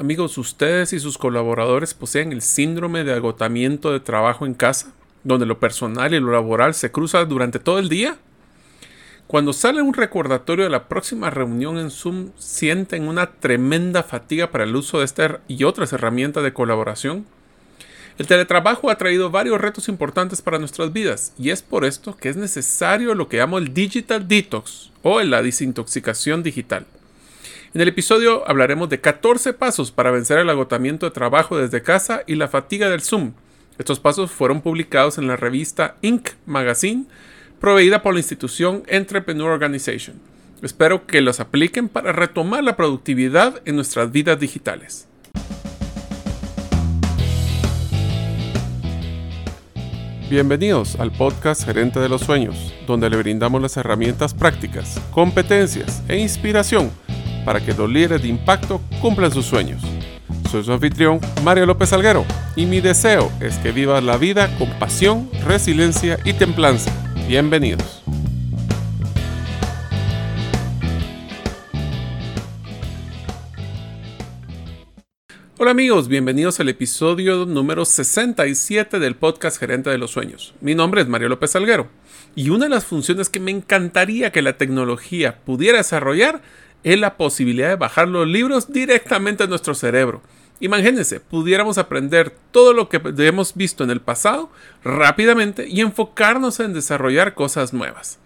Amigos, ustedes y sus colaboradores poseen el síndrome de agotamiento de trabajo en casa, donde lo personal y lo laboral se cruzan durante todo el día. Cuando sale un recordatorio de la próxima reunión en Zoom, sienten una tremenda fatiga para el uso de esta y otras herramientas de colaboración. El teletrabajo ha traído varios retos importantes para nuestras vidas y es por esto que es necesario lo que llamo el digital detox o la desintoxicación digital. En el episodio hablaremos de 14 pasos para vencer el agotamiento de trabajo desde casa y la fatiga del Zoom. Estos pasos fueron publicados en la revista Inc. Magazine, proveída por la institución Entrepreneur Organization. Espero que los apliquen para retomar la productividad en nuestras vidas digitales. Bienvenidos al podcast Gerente de los Sueños, donde le brindamos las herramientas prácticas, competencias e inspiración para que los líderes de impacto cumplan sus sueños. Soy su anfitrión, Mario López Alguero, y mi deseo es que vivas la vida con pasión, resiliencia y templanza. Bienvenidos. Hola amigos, bienvenidos al episodio número 67 del podcast Gerente de los Sueños. Mi nombre es Mario López Alguero y una de las funciones que me encantaría que la tecnología pudiera desarrollar es la posibilidad de bajar los libros directamente a nuestro cerebro. Imagínense, pudiéramos aprender todo lo que hemos visto en el pasado rápidamente y enfocarnos en desarrollar cosas nuevas.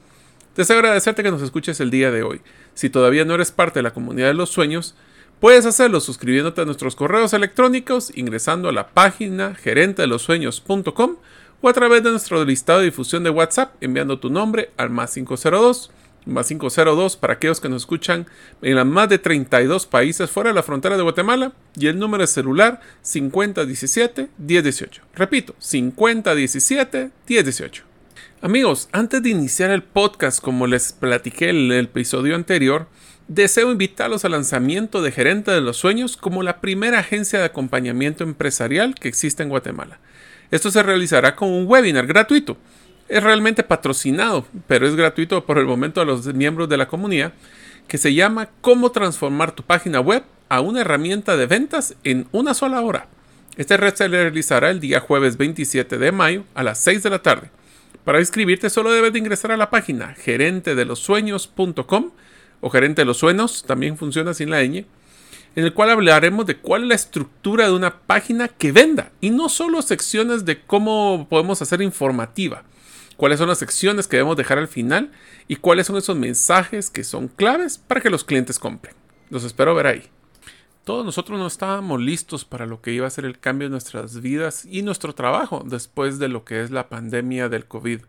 Deseo agradecerte que nos escuches el día de hoy. Si todavía no eres parte de la comunidad de los sueños, puedes hacerlo suscribiéndote a nuestros correos electrónicos, ingresando a la página gerentedelosueños.com o a través de nuestro listado de difusión de WhatsApp enviando tu nombre al más 502 más 502 para aquellos que nos escuchan en más de 32 países fuera de la frontera de Guatemala y el número de celular 5017-1018. Repito, 5017-1018. Amigos, antes de iniciar el podcast, como les platiqué en el episodio anterior, deseo invitarlos al lanzamiento de Gerente de los Sueños como la primera agencia de acompañamiento empresarial que existe en Guatemala. Esto se realizará con un webinar gratuito es realmente patrocinado, pero es gratuito por el momento a los miembros de la comunidad, que se llama Cómo transformar tu página web a una herramienta de ventas en una sola hora. Este red se realizará el día jueves 27 de mayo a las 6 de la tarde. Para inscribirte solo debes de ingresar a la página gerentedelosueños.com o gerente de los sueños, también funciona sin la ñ, en el cual hablaremos de cuál es la estructura de una página que venda y no solo secciones de cómo podemos hacer informativa cuáles son las secciones que debemos dejar al final y cuáles son esos mensajes que son claves para que los clientes compren. Los espero ver ahí. Todos nosotros no estábamos listos para lo que iba a ser el cambio en nuestras vidas y nuestro trabajo después de lo que es la pandemia del COVID.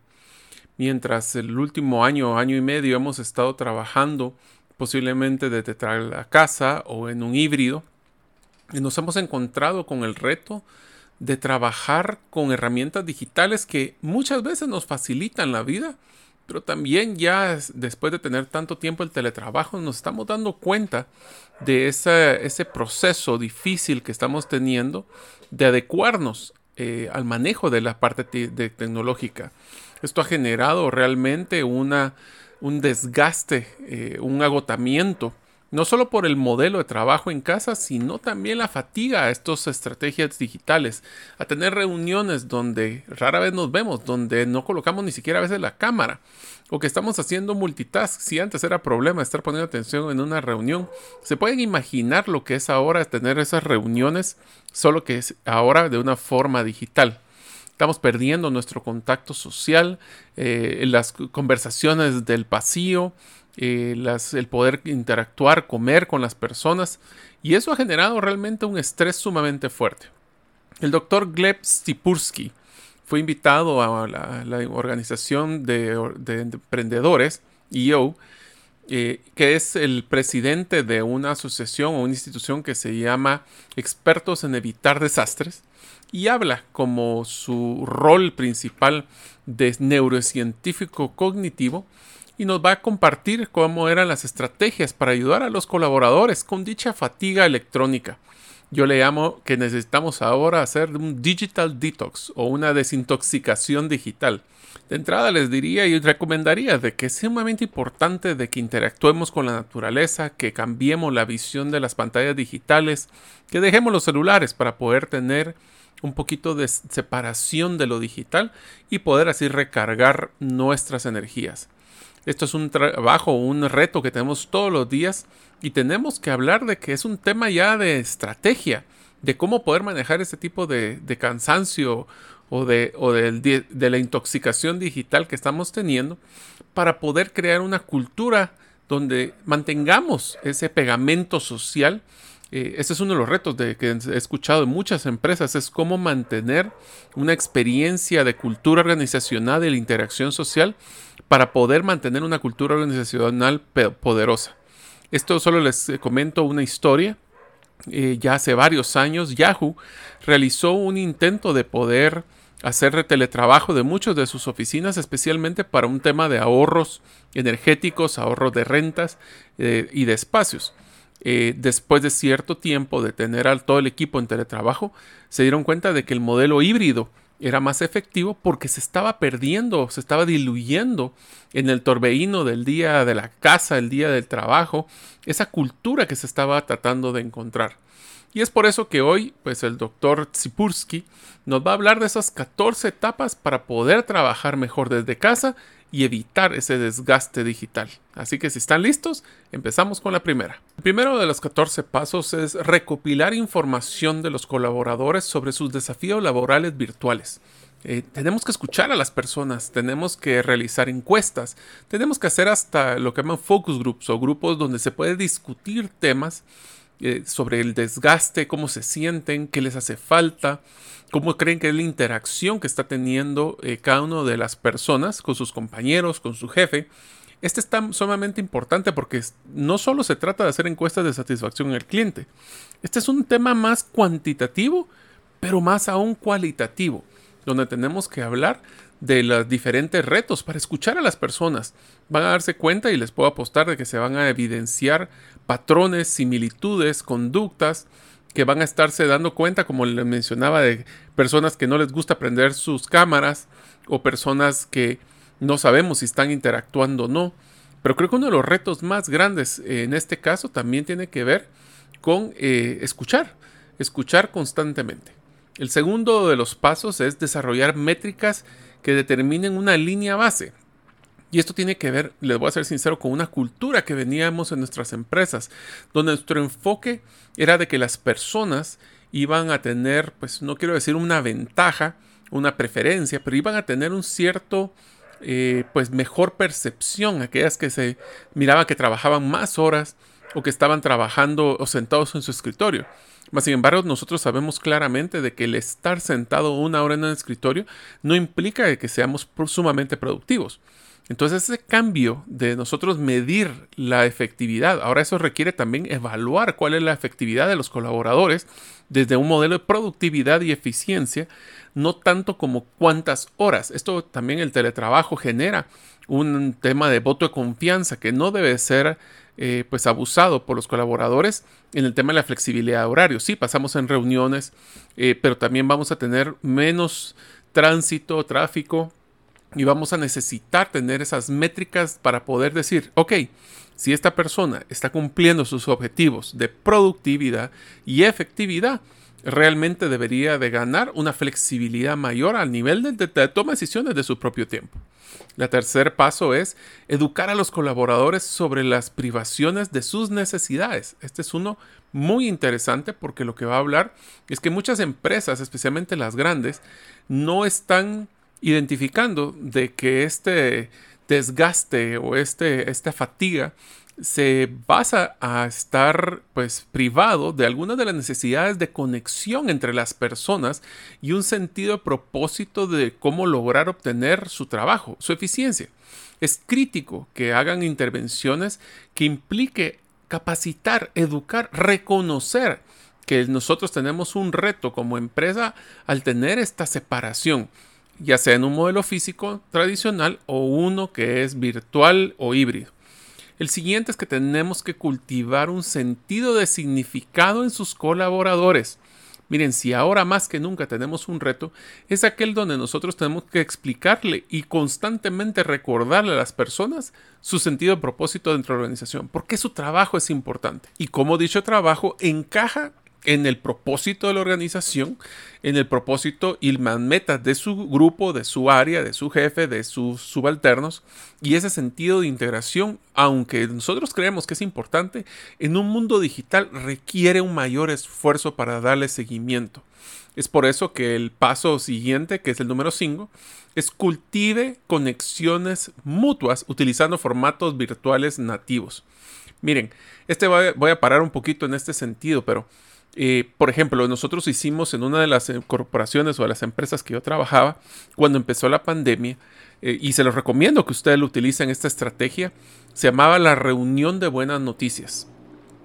Mientras el último año, año y medio hemos estado trabajando posiblemente desde la casa o en un híbrido, y nos hemos encontrado con el reto de trabajar con herramientas digitales que muchas veces nos facilitan la vida, pero también ya después de tener tanto tiempo el teletrabajo nos estamos dando cuenta de ese, proceso difícil que estamos teniendo de adecuarnos eh, al manejo de la parte tecnológica. Esto ha generado realmente una, un desgaste, eh, un agotamiento no solo por el modelo de trabajo en casa, sino también la fatiga a estas estrategias digitales, a tener reuniones donde rara vez nos vemos, donde no colocamos ni siquiera a veces la cámara, o que estamos haciendo multitask. Si antes era problema estar poniendo atención en una reunión, se pueden imaginar lo que es ahora tener esas reuniones, solo que es ahora de una forma digital. Estamos perdiendo nuestro contacto social, eh, las conversaciones del pasillo, eh, el poder interactuar, comer con las personas, y eso ha generado realmente un estrés sumamente fuerte. El doctor Gleb Stipursky fue invitado a la, organización de, emprendedores, EO, eh, que es el presidente de una asociación o una institución que se llama Expertos en Evitar Desastres, y habla como su rol principal de neurocientífico cognitivo y nos va a compartir cómo eran las estrategias para ayudar a los colaboradores con dicha fatiga electrónica. Yo le llamo que necesitamos ahora hacer un digital detox o una desintoxicación digital. De entrada les diría y recomendaría de que es sumamente importante de que interactuemos con la naturaleza, que cambiemos la visión de las pantallas digitales, que dejemos los celulares para poder tener un poquito de separación de lo digital y poder así recargar nuestras energías. Esto es un trabajo, un reto que tenemos todos los días y tenemos que hablar de que es un tema ya de estrategia, de cómo poder manejar ese tipo de, cansancio o, de, o de, la intoxicación digital que estamos teniendo para poder crear una cultura donde mantengamos ese pegamento social. Este es uno de los retos de, que he escuchado en muchas empresas, es cómo mantener una experiencia de cultura organizacional, de la interacción social, para poder mantener una cultura organizacional poderosa. Esto solo les eh, comento una historia. Eh, ya hace varios años Yahoo realizó un intento de poder hacer teletrabajo de muchas de sus oficinas, especialmente para un tema de ahorros energéticos, ahorros de rentas eh, y de espacios. Después de cierto tiempo de tener a todo el equipo en teletrabajo, se dieron cuenta de que el modelo híbrido era más efectivo porque se estaba perdiendo, se estaba diluyendo en el torbellino del día de la casa, el día del trabajo, esa cultura que se estaba tratando de encontrar. Y es por eso que hoy, pues el doctor Tsipursky nos va a hablar de esas 14 etapas para poder trabajar mejor desde casa y evitar ese desgaste digital. Así que si están listos, empezamos con la primera. El primero de los 14 pasos es recopilar información de los colaboradores sobre sus desafíos laborales virtuales. Eh, tenemos que escuchar a las personas, tenemos que realizar encuestas, tenemos que hacer hasta lo que llaman focus groups o grupos donde se puede discutir temas eh, sobre el desgaste, cómo se sienten, qué les hace falta, cómo creen que es la interacción que está teniendo eh, cada una de las personas con sus compañeros, con su jefe. Este es tan sumamente importante porque no solo se trata de hacer encuestas de satisfacción el cliente. Este es un tema más cuantitativo, pero más aún cualitativo, donde tenemos que hablar de los diferentes retos para escuchar a las personas. Van a darse cuenta y les puedo apostar de que se van a evidenciar patrones, similitudes, conductas que van a estarse dando cuenta, como les mencionaba, de personas que no les gusta prender sus cámaras o personas que no sabemos si están interactuando o no. Pero creo que uno de los retos más grandes en este caso también tiene que ver con eh, escuchar, escuchar constantemente. El segundo de los pasos es desarrollar métricas que determinen una línea base. Y esto tiene que ver, les voy a ser sincero, con una cultura que veníamos en nuestras empresas, donde nuestro enfoque era de que las personas iban a tener, pues no quiero decir una ventaja, una preferencia, pero iban a tener un cierto, eh, pues mejor percepción, aquellas que se miraba que trabajaban más horas o que estaban trabajando o sentados en su escritorio. Mas, sin embargo, nosotros sabemos claramente de que el estar sentado una hora en un escritorio no implica que seamos sumamente productivos. Entonces ese cambio de nosotros medir la efectividad, ahora eso requiere también evaluar cuál es la efectividad de los colaboradores desde un modelo de productividad y eficiencia, no tanto como cuántas horas. Esto también el teletrabajo genera un tema de voto de confianza que no debe ser eh, pues abusado por los colaboradores en el tema de la flexibilidad de horario. Sí, pasamos en reuniones, eh, pero también vamos a tener menos tránsito, tráfico y vamos a necesitar tener esas métricas para poder decir, ok, si esta persona está cumpliendo sus objetivos de productividad y efectividad, realmente debería de ganar una flexibilidad mayor al nivel de, de, toma de decisiones de su propio tiempo. El tercer paso es educar a los colaboradores sobre las privaciones de sus necesidades. Este es uno muy interesante porque lo que va a hablar es que muchas empresas, especialmente las grandes, no están identificando de que este desgaste o este, esta fatiga se basa a estar pues privado de algunas de las necesidades de conexión entre las personas y un sentido de propósito de cómo lograr obtener su trabajo, su eficiencia. Es crítico que hagan intervenciones que implique capacitar, educar, reconocer que nosotros tenemos un reto como empresa al tener esta separación ya sea en un modelo físico tradicional o uno que es virtual o híbrido. El siguiente es que tenemos que cultivar un sentido de significado en sus colaboradores. Miren, si ahora más que nunca tenemos un reto, es aquel donde nosotros tenemos que explicarle y constantemente recordarle a las personas su sentido de propósito dentro de la organización, porque su trabajo es importante y cómo dicho trabajo encaja en el propósito de la organización, en el propósito y las metas de su grupo, de su área, de su jefe, de sus subalternos, y ese sentido de integración, aunque nosotros creemos que es importante, en un mundo digital requiere un mayor esfuerzo para darle seguimiento. Es por eso que el paso siguiente, que es el número 5, es cultive conexiones mutuas utilizando formatos virtuales nativos. Miren, este voy a parar un poquito en este sentido, pero eh, por ejemplo, nosotros hicimos en una de las eh, corporaciones o de las empresas que yo trabajaba, cuando empezó la pandemia, eh, y se los recomiendo que ustedes lo utilicen esta estrategia, se llamaba la reunión de buenas noticias.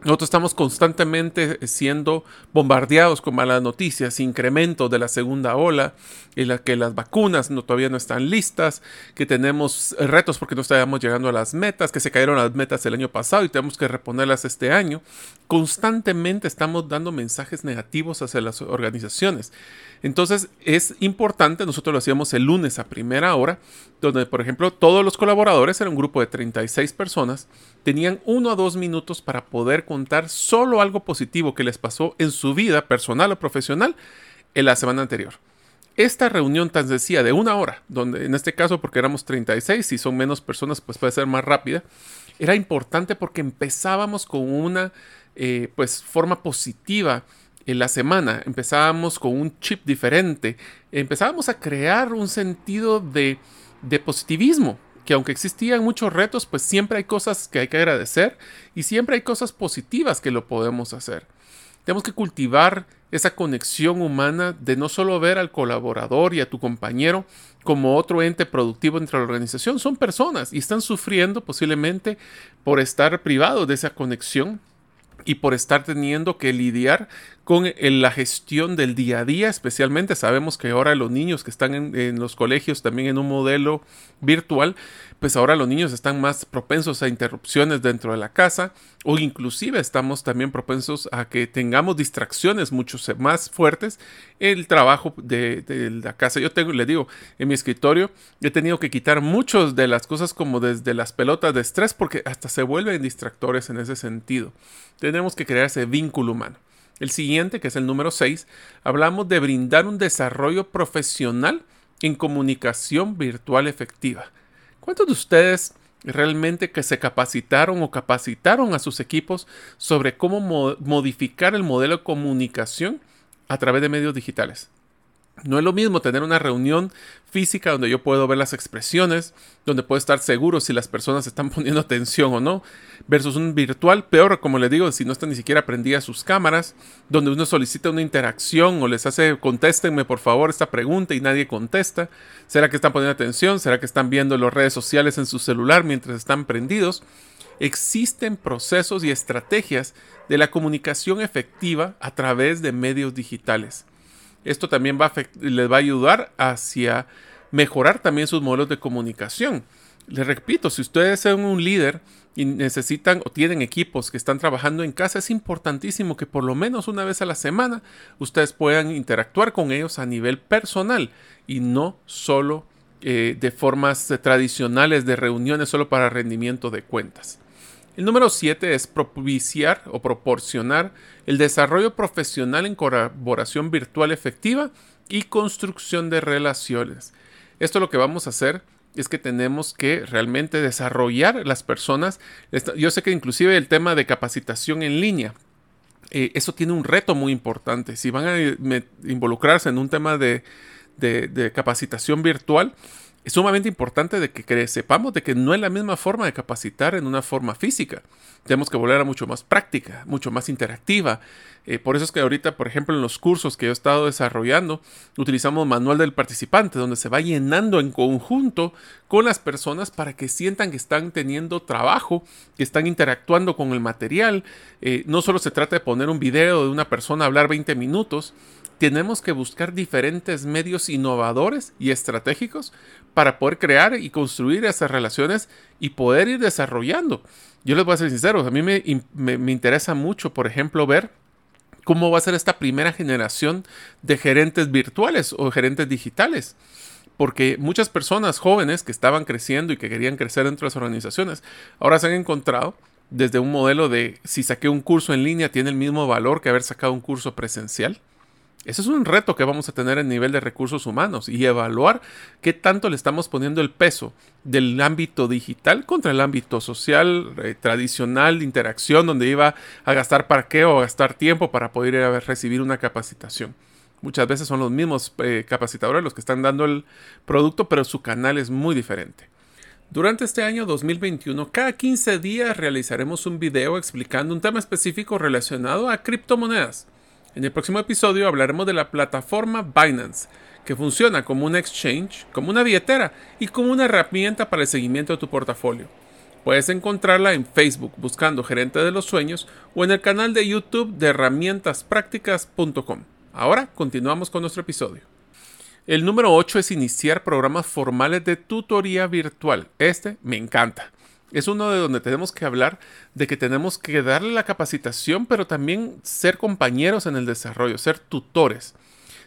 Nosotros estamos constantemente siendo bombardeados con malas noticias, incremento de la segunda ola, en la que las vacunas todavía no están listas, que tenemos retos porque no estábamos llegando a las metas, que se cayeron las metas el año pasado y tenemos que reponerlas este año. Constantemente estamos dando mensajes negativos hacia las organizaciones. Entonces es importante, nosotros lo hacíamos el lunes a primera hora, donde por ejemplo todos los colaboradores, era un grupo de 36 personas, tenían uno a dos minutos para poder contar solo algo positivo que les pasó en su vida personal o profesional en la semana anterior. Esta reunión tan sencilla de una hora, donde en este caso porque éramos 36, si son menos personas pues puede ser más rápida, era importante porque empezábamos con una eh, pues forma positiva en la semana, empezábamos con un chip diferente, empezábamos a crear un sentido de, de positivismo, que aunque existían muchos retos, pues siempre hay cosas que hay que agradecer y siempre hay cosas positivas que lo podemos hacer. Tenemos que cultivar esa conexión humana de no solo ver al colaborador y a tu compañero como otro ente productivo dentro de la organización, son personas y están sufriendo posiblemente por estar privados de esa conexión y por estar teniendo que lidiar con la gestión del día a día, especialmente sabemos que ahora los niños que están en, los colegios también en un modelo virtual, pues ahora los niños están más propensos a interrupciones dentro de la casa o inclusive estamos también propensos a que tengamos distracciones mucho más fuertes el trabajo de, la casa. Yo tengo, le digo, en mi escritorio he tenido que quitar muchas de las cosas como desde las pelotas de estrés porque hasta se vuelven distractores en ese sentido. Tenemos que crear ese vínculo humano. El siguiente, que es el número 6, hablamos de brindar un desarrollo profesional en comunicación virtual efectiva. ¿Cuántos de ustedes realmente que se capacitaron o capacitaron a sus equipos sobre cómo modificar el modelo de comunicación a través de medios digitales? No es lo mismo tener una reunión física donde yo puedo ver las expresiones, donde puedo estar seguro si las personas están poniendo atención o no, versus un virtual, peor, como les digo, si no están ni siquiera prendidas sus cámaras, donde uno solicita una interacción o les hace contéstenme por favor esta pregunta y nadie contesta. ¿Será que están poniendo atención? ¿Será que están viendo las redes sociales en su celular mientras están prendidos? Existen procesos y estrategias de la comunicación efectiva a través de medios digitales. Esto también les va a ayudar hacia mejorar también sus modelos de comunicación. Les repito, si ustedes son un líder y necesitan o tienen equipos que están trabajando en casa, es importantísimo que por lo menos una vez a la semana ustedes puedan interactuar con ellos a nivel personal y no solo eh, de formas tradicionales de reuniones solo para rendimiento de cuentas. El número 7 es propiciar o proporcionar el desarrollo profesional en colaboración virtual efectiva y construcción de relaciones. Esto lo que vamos a hacer es que tenemos que realmente desarrollar las personas. Yo sé que inclusive el tema de capacitación en línea, eh, eso tiene un reto muy importante. Si van a involucrarse en un tema de capacitación virtual, es sumamente importante de que sepamos de que no es la misma forma de capacitar en una forma física. Tenemos que volver a mucho más práctica, mucho más interactiva. Eh, por eso es que ahorita, por ejemplo, en los cursos que yo he estado desarrollando, utilizamos manual del participante, donde se va llenando en conjunto con las personas para que sientan que están teniendo trabajo, que están interactuando con el material. Eh, no solo se trata de poner un video de una persona hablar 20 minutos, tenemos que buscar diferentes medios innovadores y estratégicos para poder crear y construir esas relaciones y poder ir desarrollando. Yo les voy a ser sincero, a mí me, me interesa mucho, por ejemplo, ver cómo va a ser esta primera generación de gerentes virtuales o gerentes digitales porque muchas personas jóvenes que estaban creciendo y que querían crecer dentro de las organizaciones, ahora se han encontrado desde un modelo de si saqué un curso en línea tiene el mismo valor que haber sacado un curso presencial. Eso es un reto que vamos a tener en nivel de recursos humanos y evaluar qué tanto le estamos poniendo el peso del ámbito digital contra el ámbito social, eh, tradicional, de interacción, donde iba a gastar parqueo o gastar tiempo para poder recibir una capacitación. Muchas veces son los mismos eh, capacitadores los que están dando el producto, pero su canal es muy diferente. Durante este año 2021, cada 15 días realizaremos un video explicando un tema específico relacionado a criptomonedas. En el próximo episodio hablaremos de la plataforma Binance, que funciona como un exchange, como una billetera y como una herramienta para el seguimiento de tu portafolio. Puedes encontrarla en Facebook buscando Gerente de los Sueños o en el canal de YouTube de herramientasprácticas.com. Ahora continuamos con nuestro episodio. El número 8 es iniciar programas formales de tutoría virtual. Este me encanta. Es uno de donde tenemos que hablar de que tenemos que darle la capacitación, pero también ser compañeros en el desarrollo, ser tutores.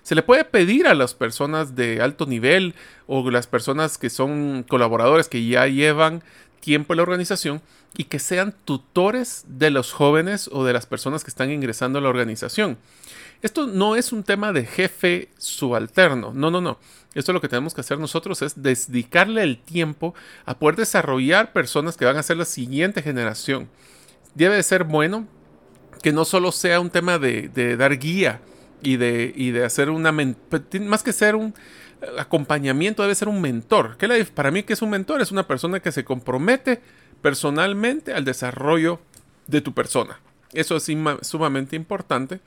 Se le puede pedir a las personas de alto nivel o las personas que son colaboradores que ya llevan tiempo en la organización y que sean tutores de los jóvenes o de las personas que están ingresando a la organización. Esto no es un tema de jefe subalterno, no, no, no. Esto lo que tenemos que hacer nosotros es dedicarle el tiempo a poder desarrollar personas que van a ser la siguiente generación. Debe de ser bueno que no solo sea un tema de, dar guía y de, de hacer una... Más que ser un acompañamiento, debe ser un mentor. para mí, que es un mentor? Es una persona que se compromete personalmente al desarrollo de tu persona. Eso es sumamente importante.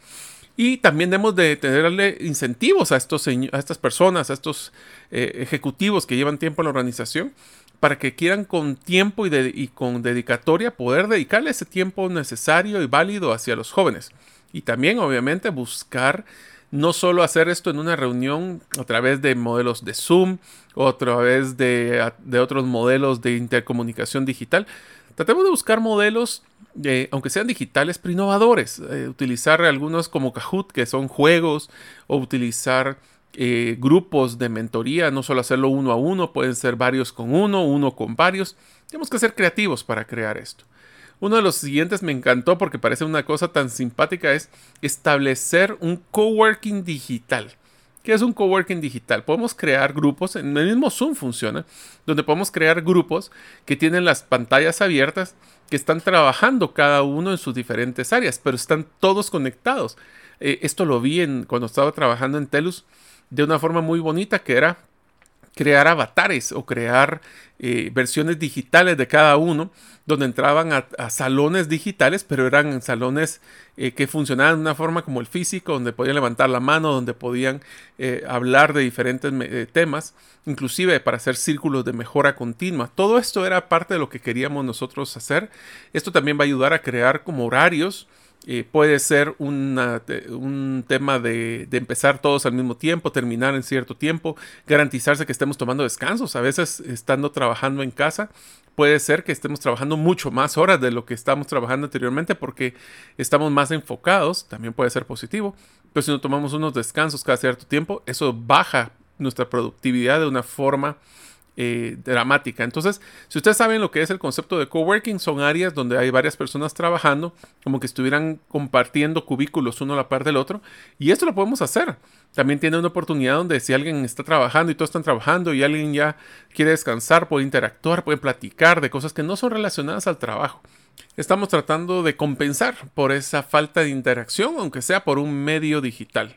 Y también debemos de tenerle incentivos a, estos, a estas personas, a estos eh, ejecutivos que llevan tiempo en la organización, para que quieran con tiempo y, con dedicatoria poder dedicarle ese tiempo necesario y válido hacia los jóvenes. Y también, obviamente, buscar no solo hacer esto en una reunión a través de modelos de Zoom o a través de, otros modelos de intercomunicación digital. Tratemos de buscar modelos aunque sean digitales, pero innovadores. Eh, utilizar algunos como Kahoot, que son juegos, o utilizar eh, grupos de mentoría, no solo hacerlo uno a uno, pueden ser varios con uno, uno con varios. Tenemos que ser creativos para crear esto. Uno de los siguientes me encantó porque parece una cosa tan simpática es establecer un coworking digital. ¿Qué es un coworking digital? Podemos crear grupos, en el mismo Zoom funciona, donde podemos crear grupos que tienen las pantallas abiertas, que están trabajando cada uno en sus diferentes áreas, pero están todos conectados. Eh, esto lo vi en, cuando estaba trabajando en Telus de una forma muy bonita, que era crear avatares o crear eh, versiones digitales de cada uno, donde entraban a, salones digitales, pero eran salones eh, que funcionaban de una forma como el físico, donde podían levantar la mano, donde podían eh, hablar de diferentes temas, inclusive para hacer círculos de mejora continua. Todo esto era parte de lo que queríamos nosotros hacer. Esto también va a ayudar a crear como horarios eh, puede ser un tema de, empezar todos al mismo tiempo, terminar en cierto tiempo, garantizarse que estemos tomando descansos. A veces, estando trabajando en casa, puede ser que estemos trabajando mucho más horas de lo que estamos trabajando anteriormente porque estamos más enfocados. También puede ser positivo. Pero si no tomamos unos descansos cada cierto tiempo, eso baja nuestra productividad de una forma eh, dramática. Entonces, si ustedes saben lo que es el concepto de coworking, son áreas donde hay varias personas trabajando, como que estuvieran compartiendo cubículos uno a la par del otro, y esto lo podemos hacer. También tiene una oportunidad donde si alguien está trabajando y todos están trabajando y alguien ya quiere descansar, puede interactuar, puede platicar de cosas que no son relacionadas al trabajo. Estamos tratando de compensar por esa falta de interacción, aunque sea por un medio digital.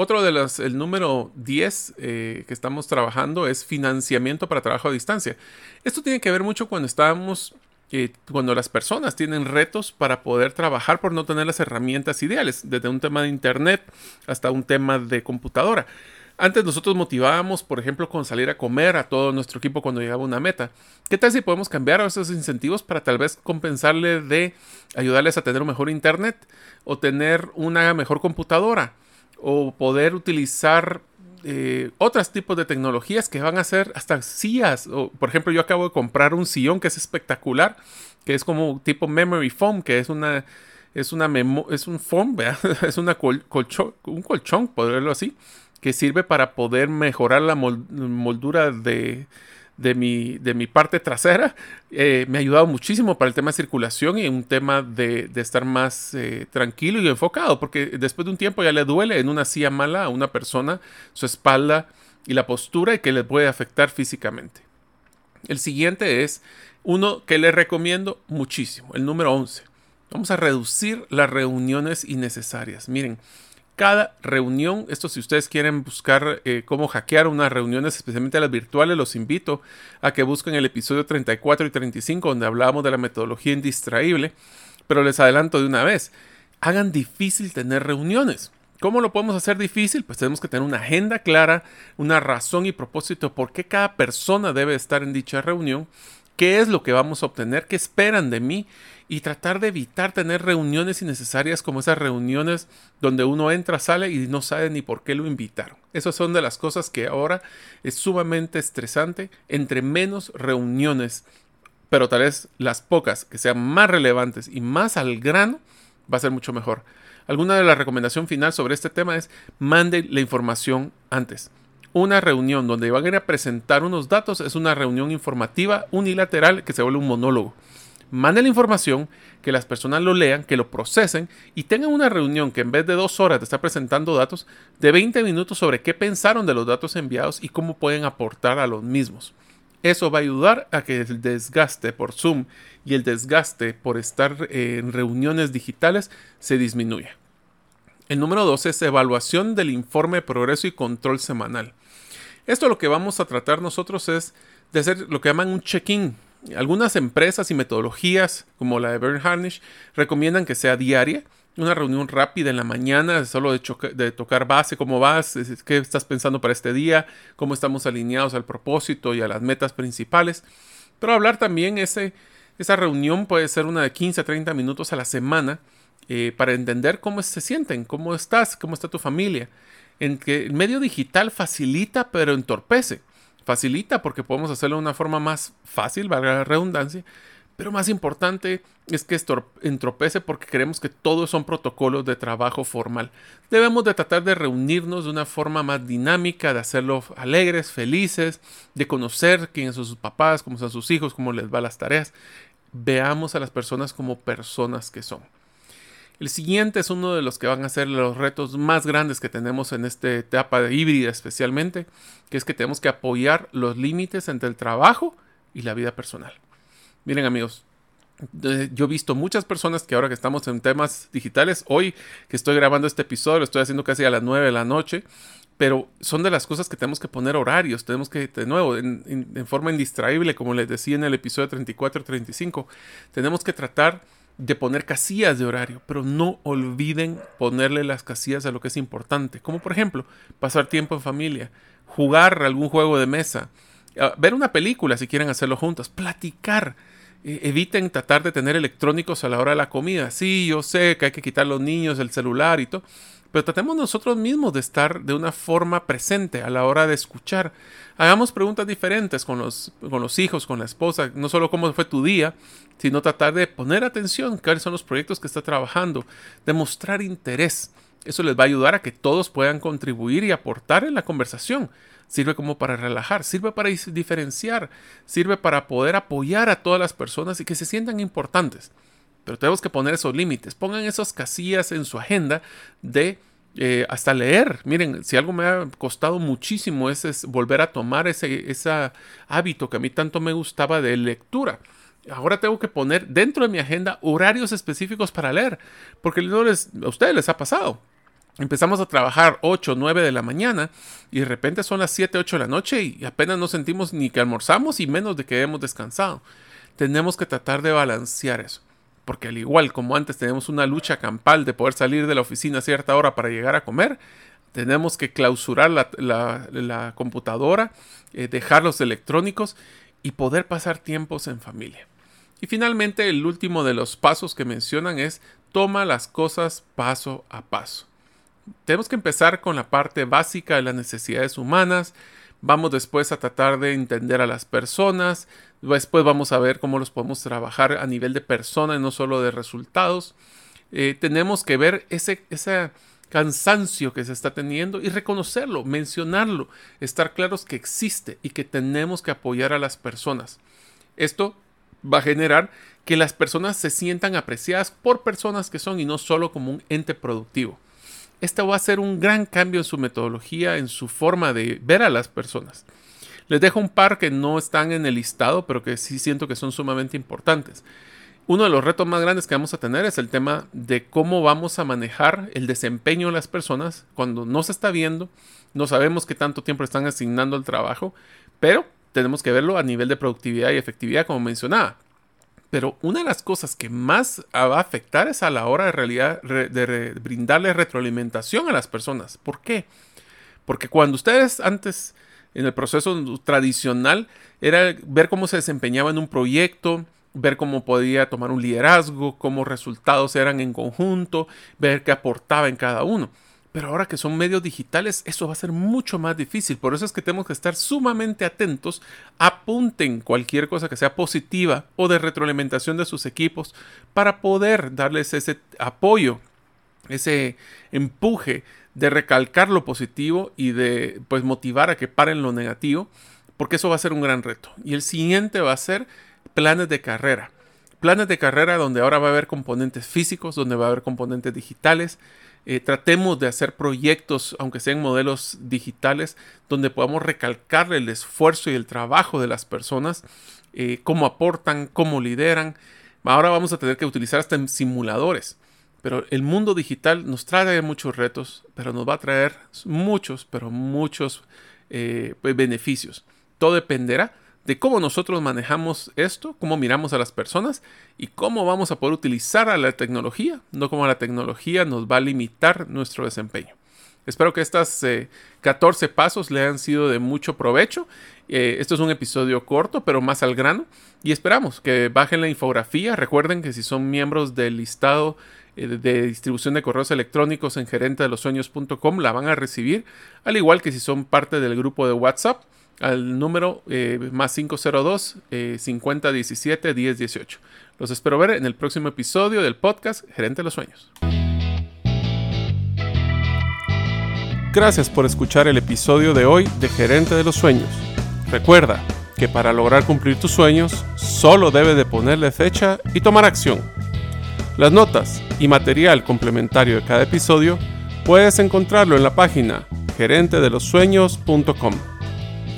Otro de los, el número 10 eh, que estamos trabajando es financiamiento para trabajo a distancia. Esto tiene que ver mucho cuando estamos, eh, cuando las personas tienen retos para poder trabajar por no tener las herramientas ideales, desde un tema de internet hasta un tema de computadora. Antes nosotros motivábamos, por ejemplo, con salir a comer a todo nuestro equipo cuando llegaba una meta. ¿Qué tal si podemos cambiar esos incentivos para tal vez compensarle de ayudarles a tener un mejor internet o tener una mejor computadora? O poder utilizar eh, otros tipos de tecnologías que van a ser hasta sillas. O, por ejemplo, yo acabo de comprar un sillón que es espectacular, que es como tipo memory foam, que es una es una es un foam, es una colchón, un colchón, así, que sirve para poder mejorar la moldura de, de mi, de mi parte trasera. Eh, me ha ayudado muchísimo para el tema de circulación y un tema de, estar más eh, tranquilo y enfocado, porque después de un tiempo ya le duele en una silla mala a una persona su espalda y la postura y que le puede afectar físicamente. El siguiente es uno que le recomiendo muchísimo, el número 11. Vamos a reducir las reuniones innecesarias. Miren, cada reunión. Esto si ustedes quieren buscar eh, cómo hackear unas reuniones, especialmente las virtuales, los invito a que busquen el episodio 34 y 35 donde hablábamos de la metodología indistraíble. Pero les adelanto de una vez, hagan difícil tener reuniones. ¿Cómo lo podemos hacer difícil? Pues tenemos que tener una agenda clara, una razón y propósito por qué cada persona debe estar en dicha reunión, qué es lo que vamos a obtener, qué esperan de mí y tratar de evitar tener reuniones innecesarias como esas reuniones donde uno entra, sale y no sabe ni por qué lo invitaron. Esas son de las cosas que ahora es sumamente estresante. Entre menos reuniones, pero tal vez las pocas que sean más relevantes y más al grano, va a ser mucho mejor. Alguna de la recomendación final sobre este tema es mande la información antes. Una reunión donde van a ir a presentar unos datos es una reunión informativa unilateral que se vuelve un monólogo mande la información, que las personas lo lean, que lo procesen y tengan una reunión que en vez de dos horas de estar presentando datos, de 20 minutos sobre qué pensaron de los datos enviados y cómo pueden aportar a los mismos. Eso va a ayudar a que el desgaste por Zoom y el desgaste por estar en reuniones digitales se disminuya. El número dos es evaluación del informe de progreso y control semanal. Esto lo que vamos a tratar nosotros es de hacer lo que llaman un check-in algunas empresas y metodologías, como la de Bern Harnish, recomiendan que sea diaria, una reunión rápida en la mañana, solo de, de, tocar base, cómo vas, qué estás pensando para este día, cómo estamos alineados al propósito y a las metas principales. Pero hablar también, ese, esa reunión puede ser una de 15 a 30 minutos a la semana eh, para entender cómo se sienten, cómo estás, cómo está tu familia. En que el medio digital facilita pero entorpece facilita porque podemos hacerlo de una forma más fácil, valga la redundancia, pero más importante es que entropece porque creemos que todos son protocolos de trabajo formal. Debemos de tratar de reunirnos de una forma más dinámica, de hacerlo alegres, felices, de conocer quiénes son sus papás, cómo son sus hijos, cómo les va las tareas. Veamos a las personas como personas que son. El siguiente es uno de los que van a ser los retos más grandes que tenemos en esta etapa de híbrida especialmente, que es que tenemos que apoyar los límites entre el trabajo y la vida personal. Miren amigos, yo he visto muchas personas que ahora que estamos en temas digitales, hoy que estoy grabando este episodio, lo estoy haciendo casi a las 9 de la noche, pero son de las cosas que tenemos que poner horarios, tenemos que, de nuevo, en, en forma indistraíble, como les decía en el episodio 34 y 35, tenemos que tratar de poner casillas de horario, pero no olviden ponerle las casillas a lo que es importante, como por ejemplo pasar tiempo en familia, jugar algún juego de mesa, ah, ver una película si quieren hacerlo juntas, platicar. E, eviten tratar de tener electrónicos a la hora de la comida. Sí, yo sé que hay que quitar los niños el celular y todo, pero tratemos nosotros mismos de estar de una forma presente a la hora de escuchar. Hagamos preguntas diferentes con los, con los hijos, con la esposa, no solo cómo fue tu día, sino tratar de poner atención, cuáles son los proyectos que está trabajando, demostrar interés. Eso les va a ayudar a que todos puedan contribuir y aportar en la conversación. Sirve como para relajar, sirve para diferenciar, sirve para poder apoyar a todas las personas y que se sientan importantes. Pero tenemos que poner esos límites. Pongan esas casillas en su agenda de eh, hasta leer. Miren, si algo me ha costado muchísimo es, volver a tomar ese, ese hábito que a mí tanto me gustaba de lectura. Ahora tengo que poner dentro de mi agenda horarios específicos para leer, porque no les, a ustedes les ha pasado. Empezamos a trabajar 8, 9 de la mañana y de repente son las 7, 8 de la noche y apenas no sentimos ni que almorzamos y menos de que hemos descansado. Tenemos que tratar de balancear eso porque al igual como antes tenemos una lucha campal de poder salir de la oficina a cierta hora para llegar a comer, tenemos que clausurar la, computadora, eh, dejar los electrónicos y poder pasar tiempos en familia. Y finalmente el último de los pasos que mencionan es toma las cosas paso a paso. tenemos que empezar con la parte básica de las necesidades humanas. Vamos después a tratar de entender a las personas. Después vamos a ver cómo los podemos trabajar a nivel de persona y no solo de resultados. Eh, tenemos que ver ese, ese cansancio que se está teniendo y reconocerlo, mencionarlo, estar claros que existe y que tenemos que apoyar a las personas. Esto va a generar que las personas se sientan apreciadas por personas que son y no solo como un ente productivo. Esto va a ser un gran cambio en su metodología, en su forma de ver a las personas. Les dejo un par que no están en el listado, pero que sí siento que son sumamente importantes. Uno de los retos más grandes que vamos a tener es el tema de cómo vamos a manejar el desempeño de las personas cuando no se está viendo, no sabemos qué tanto tiempo están asignando al trabajo, pero tenemos que verlo a nivel de productividad y efectividad, como mencionaba. Pero una de las cosas que más va a afectar es a la hora de, realidad, brindarle retroalimentación a las personas. ¿Por qué? Porque cuando ustedes antes, en el proceso tradicional, era ver cómo se desempeñaba en un proyecto, ver cómo podía tomar un liderazgo, cómo resultados eran en conjunto, ver qué aportaba en cada uno. Pero ahora que son medios digitales, eso va a ser mucho más difícil. Por eso es que tenemos que estar sumamente atentos. Apunten cualquier cosa que sea positiva o de retroalimentación de sus equipos para poder darles ese apoyo, ese empuje de recalcar lo positivo y de pues motivar a que paren lo negativo, porque eso va a ser un gran reto. Y el siguiente va a ser planes de carrera. Planes de carrera donde ahora va a haber componentes físicos, donde va a haber componentes digitales, eh, tratemos de hacer proyectos, aunque sean modelos digitales, donde podamos recalcar el esfuerzo y el trabajo de las personas, eh, cómo aportan, cómo lideran. Ahora vamos a tener que utilizar hasta simuladores. Pero el mundo digital nos trae muchos retos, pero nos va a traer muchos, pero muchos eh, beneficios. Todo dependerá de cómo nosotros manejamos esto, cómo miramos a las personas y cómo vamos a poder utilizar a la tecnología, no como la tecnología nos va a limitar nuestro desempeño. Espero que estos 14 eh, pasos le hayan sido de mucho provecho. Eh, esto es un episodio corto, pero más al grano. Y esperamos que bajen la infografía. Recuerden que si son miembros del listado eh, de distribución de correos electrónicos en gerente de los sueños.com, la van a recibir. Al igual que si son parte del grupo de WhatsApp al número eh, más 502 eh, 5017 1018. Los espero ver en el próximo episodio del podcast Gerente de los Sueños. Gracias por escuchar el episodio de hoy de Gerente de los Sueños. Recuerda que para lograr cumplir tus sueños solo debes de ponerle fecha y tomar acción. Las notas y material complementario de cada episodio puedes encontrarlo en la página gerentedelosueños.com.